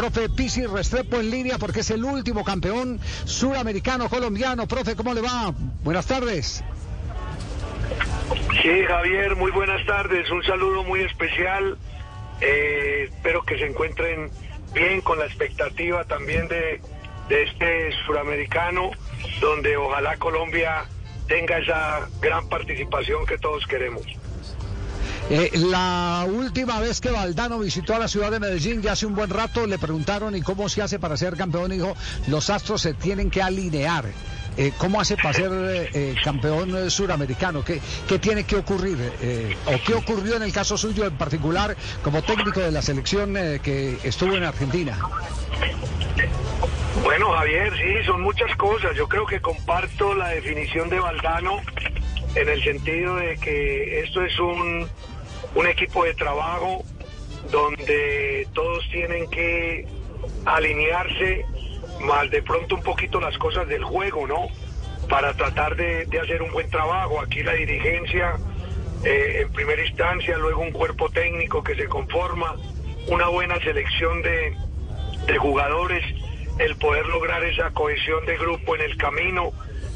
profe Pisi Restrepo en línea porque es el último campeón suramericano colombiano. Profe, ¿cómo le va? Buenas tardes. Sí, Javier, muy buenas tardes. Un saludo muy especial. Eh, espero que se encuentren bien con la expectativa también de, de este suramericano, donde ojalá Colombia tenga esa gran participación que todos queremos. Eh, la última vez que Valdano visitó a la ciudad de Medellín, ya hace un buen rato, le preguntaron y cómo se hace para ser campeón. Y dijo, los astros se tienen que alinear. Eh, ¿Cómo hace para ser eh, campeón suramericano? ¿Qué, ¿Qué, tiene que ocurrir? ¿O qué ocurrió en el caso suyo en particular como técnico de la selección que estuvo en Argentina? Bueno, Javier, sí, son muchas cosas. Yo creo que comparto la definición de Valdano en el sentido de que esto es un un equipo de trabajo donde todos tienen que alinearse más de pronto un poquito las cosas del juego, ¿no? Para tratar de, hacer un buen trabajo. Aquí la dirigencia eh, en primera instancia, luego un cuerpo técnico que se conforma, una buena selección de, de jugadores, el poder lograr esa cohesión de grupo en el camino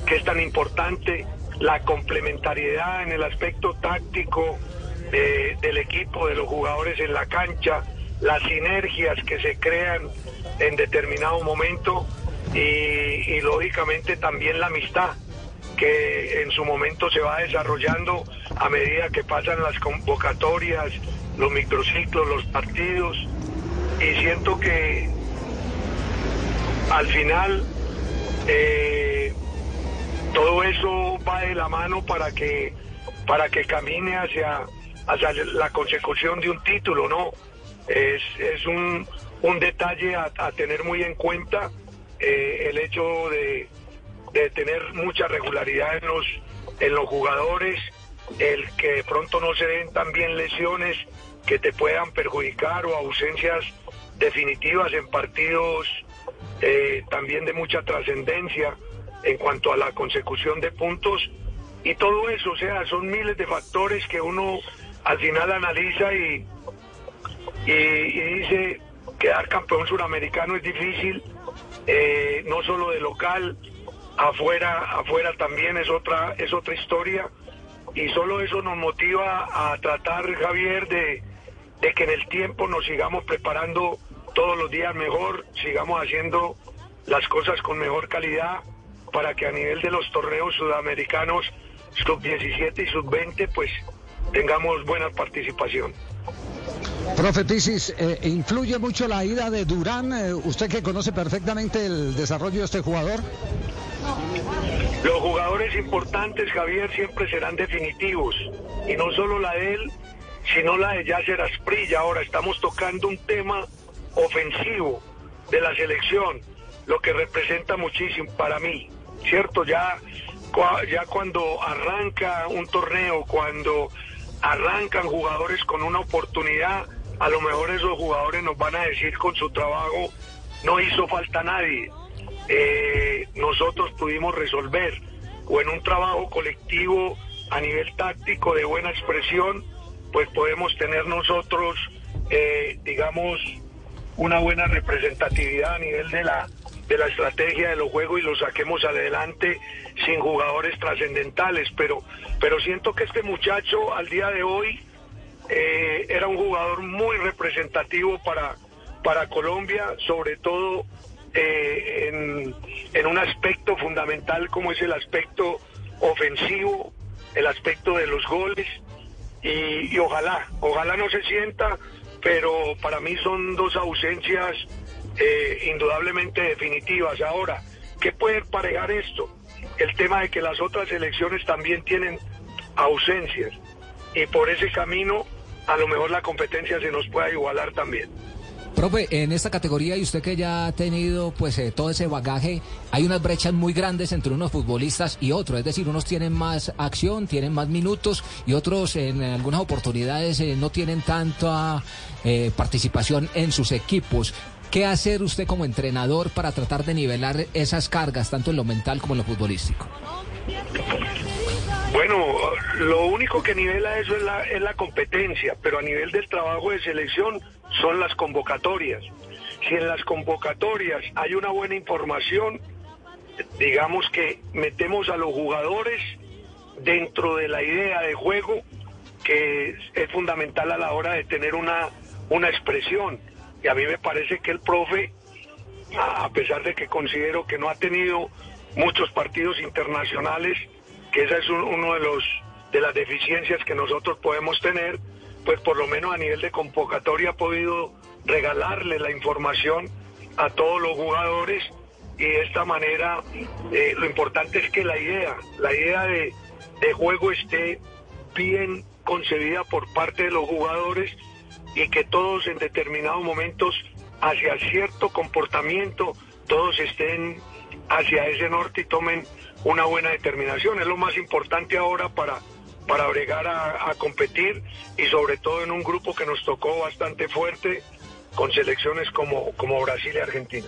que es tan importante, la complementariedad en el aspecto táctico, del equipo, de los jugadores en la cancha, las sinergias que se crean en determinado momento y, lógicamente también la amistad que en su momento se va desarrollando a medida que pasan las convocatorias, los microciclos, los partidos. Y siento que al final eh, todo eso va de la mano para que para que camine hacia hacia la consecución de un título, ¿no? Es, es un, un detalle a, tener muy en cuenta eh, el hecho de, de, tener mucha regularidad en los, en los jugadores, el que de pronto no se den también lesiones que te puedan perjudicar o ausencias definitivas en partidos eh, también de mucha trascendencia en cuanto a la consecución de puntos y todo eso, o sea, son miles de factores que uno al final analiza y, y, dice quedar campeón suramericano es difícil, eh, no solo de local, afuera, afuera también es otra, es otra historia. Y solo eso nos motiva a tratar, Javier, de, de que en el tiempo nos sigamos preparando todos los días mejor, sigamos haciendo las cosas con mejor calidad para que a nivel de los torneos sudamericanos sub 17 y sub 20 pues tengamos buena participación. Profe Pisis, eh, ¿influye mucho la ida de Durán? Eh, usted que conoce perfectamente el desarrollo de este jugador. Los jugadores importantes, Javier, siempre serán definitivos. Y no solo la de él, sino la de Yasser Asprilla. Ahora estamos tocando un tema ofensivo de la selección, lo que representa muchísimo para mí. ¿Cierto? Ya, ya cuando arranca un torneo, cuando arrancan jugadores con una oportunidad, a lo mejor esos jugadores nos van a decir con su trabajo, no hizo falta nadie, eh, nosotros pudimos resolver, o en un trabajo colectivo a nivel táctico de buena expresión, pues podemos tener nosotros, eh, digamos, una buena representatividad a nivel de la de la estrategia de los juegos y lo saquemos adelante sin jugadores trascendentales, pero, pero siento que este muchacho al día de hoy eh, era un jugador muy representativo para, para Colombia, sobre todo eh, en, en un aspecto fundamental como es el aspecto ofensivo, el aspecto de los goles, y, y ojalá, ojalá no se sienta, pero para mí son dos ausencias eh, indudablemente definitivas. Ahora, ¿qué puede parejar esto? El tema de que las otras elecciones también tienen ausencias y por ese camino a lo mejor la competencia se nos pueda igualar también. Profe, en esta categoría y usted que ya ha tenido pues eh, todo ese bagaje, hay unas brechas muy grandes entre unos futbolistas y otros, es decir, unos tienen más acción, tienen más minutos y otros en algunas oportunidades eh, no tienen tanta participación en sus equipos. ¿Qué hacer usted como entrenador para tratar de nivelar esas cargas, tanto en lo mental como en lo futbolístico? Bueno, lo único que nivela eso es la, es la competencia, pero a nivel del trabajo de selección son las convocatorias. si en las convocatorias hay una buena información, digamos que metemos a los jugadores dentro de la idea de juego que es fundamental a la hora de tener una, una expresión. Y a mí me parece que el profe, a pesar de que considero que no ha tenido muchos partidos internacionales, que esa es uno de los de las deficiencias que nosotros podemos tener, pues por lo menos a nivel de convocatoria ha podido regalarle la información a todos los jugadores y de esta manera eh, lo importante es que la idea, la idea de, de juego esté bien concebida por parte de los jugadores y que todos en determinados momentos hacia cierto comportamiento, todos estén hacia ese norte y tomen una buena determinación. Es lo más importante ahora para, para bregar a, a competir y sobre todo en un grupo que nos tocó bastante fuerte con selecciones como, como Brasil y Argentina.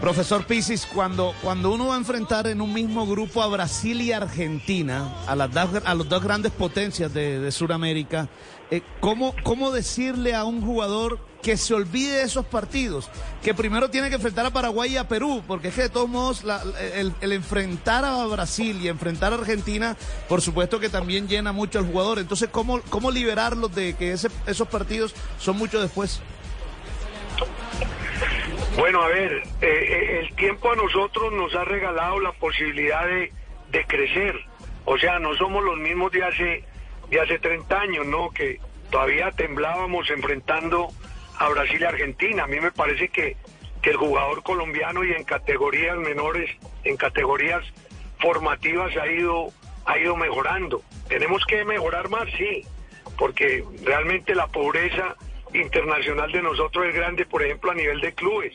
Profesor Pisis, cuando, cuando uno va a enfrentar en un mismo grupo a Brasil y Argentina, a las dos, a las dos grandes potencias de, de Sudamérica, eh, ¿cómo, ¿cómo decirle a un jugador que se olvide de esos partidos? Que primero tiene que enfrentar a Paraguay y a Perú, porque es que de todos modos la, el, enfrentar a Brasil y enfrentar a Argentina, por supuesto que también llena mucho al jugador. Entonces, ¿cómo, cómo liberarlos de que ese, esos partidos son mucho después? Bueno, a ver, eh, el tiempo a nosotros nos ha regalado la posibilidad de, de, crecer. O sea, no somos los mismos de hace, de hace 30 años, ¿no? Que todavía temblábamos enfrentando a Brasil y Argentina. A mí me parece que, que el jugador colombiano y en categorías menores, en categorías formativas ha ido, ha ido mejorando. Tenemos que mejorar más, sí, porque realmente la pobreza internacional de nosotros es grande, por ejemplo, a nivel de clubes.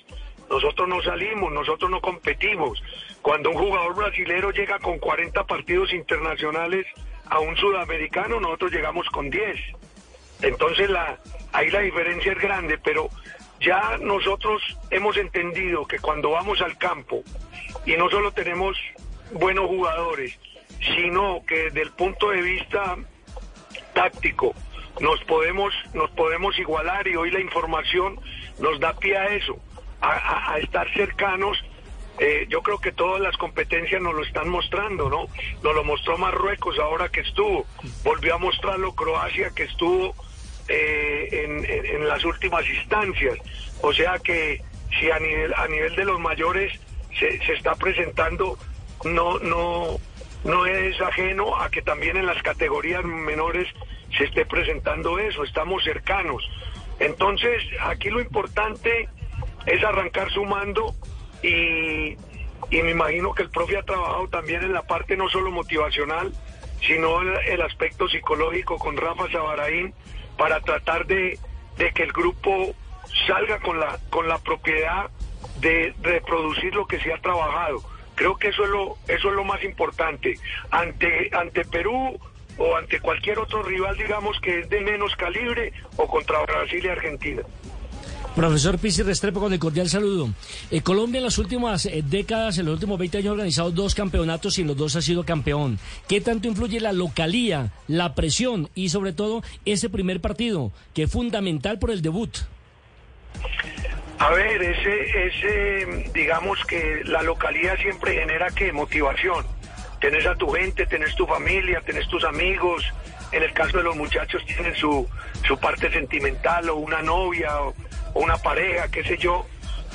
Nosotros no salimos, nosotros no competimos. Cuando un jugador brasilero llega con 40 partidos internacionales a un sudamericano, nosotros llegamos con 10. Entonces la, ahí la diferencia es grande, pero ya nosotros hemos entendido que cuando vamos al campo y no solo tenemos buenos jugadores, sino que desde el punto de vista táctico, nos podemos, nos podemos igualar y hoy la información nos da pie a eso, a, estar cercanos. Eh, yo creo que todas las competencias nos lo están mostrando, ¿no? Nos lo mostró Marruecos ahora que estuvo, volvió a mostrarlo Croacia que estuvo eh, en, en, en, las últimas instancias. O sea que si a nivel, a nivel de los mayores se, se está presentando, no, no, no es ajeno a que también en las categorías menores se esté presentando eso, estamos cercanos. Entonces, aquí lo importante es arrancar sumando y, y me imagino que el profe ha trabajado también en la parte no solo motivacional, sino el, el aspecto psicológico con Rafa Sabaraín para tratar de, de, que el grupo salga con la, con la propiedad de reproducir lo que se ha trabajado. Creo que eso es lo, eso es lo más importante. Ante, ante Perú o ante cualquier otro rival, digamos, que es de menos calibre, o contra Brasil y Argentina. Profesor Pizzi Restrepo, con el cordial saludo. Eh, Colombia en las últimas eh, décadas, en los últimos 20 años, ha organizado dos campeonatos y en los dos ha sido campeón. ¿Qué tanto influye la localía, la presión y sobre todo ese primer partido, que es fundamental por el debut? A ver, ese, ese, digamos que la localidad siempre genera que motivación tenés a tu gente, tenés tu familia, tenés tus amigos. En el caso de los muchachos tienen su, su parte sentimental o una novia o, una pareja, qué sé yo,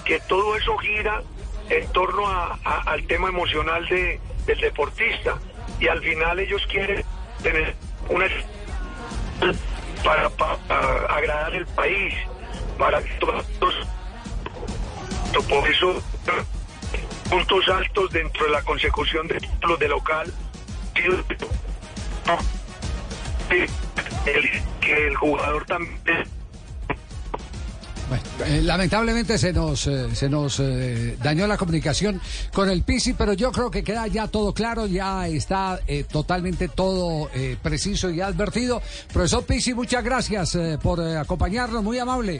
que todo eso gira en torno a, al tema emocional de, del deportista. Y al final ellos quieren tener una para, para, para agradar el país, para todos. Por eso puntos altos dentro de la consecución de títulos de local el, que el jugador también eh, lamentablemente se nos eh, se nos eh, dañó la comunicación con el Pisi, pero yo creo que queda ya todo claro, ya está totalmente todo preciso y advertido. Profesor Pisi, muchas gracias por acompañarnos, muy amable.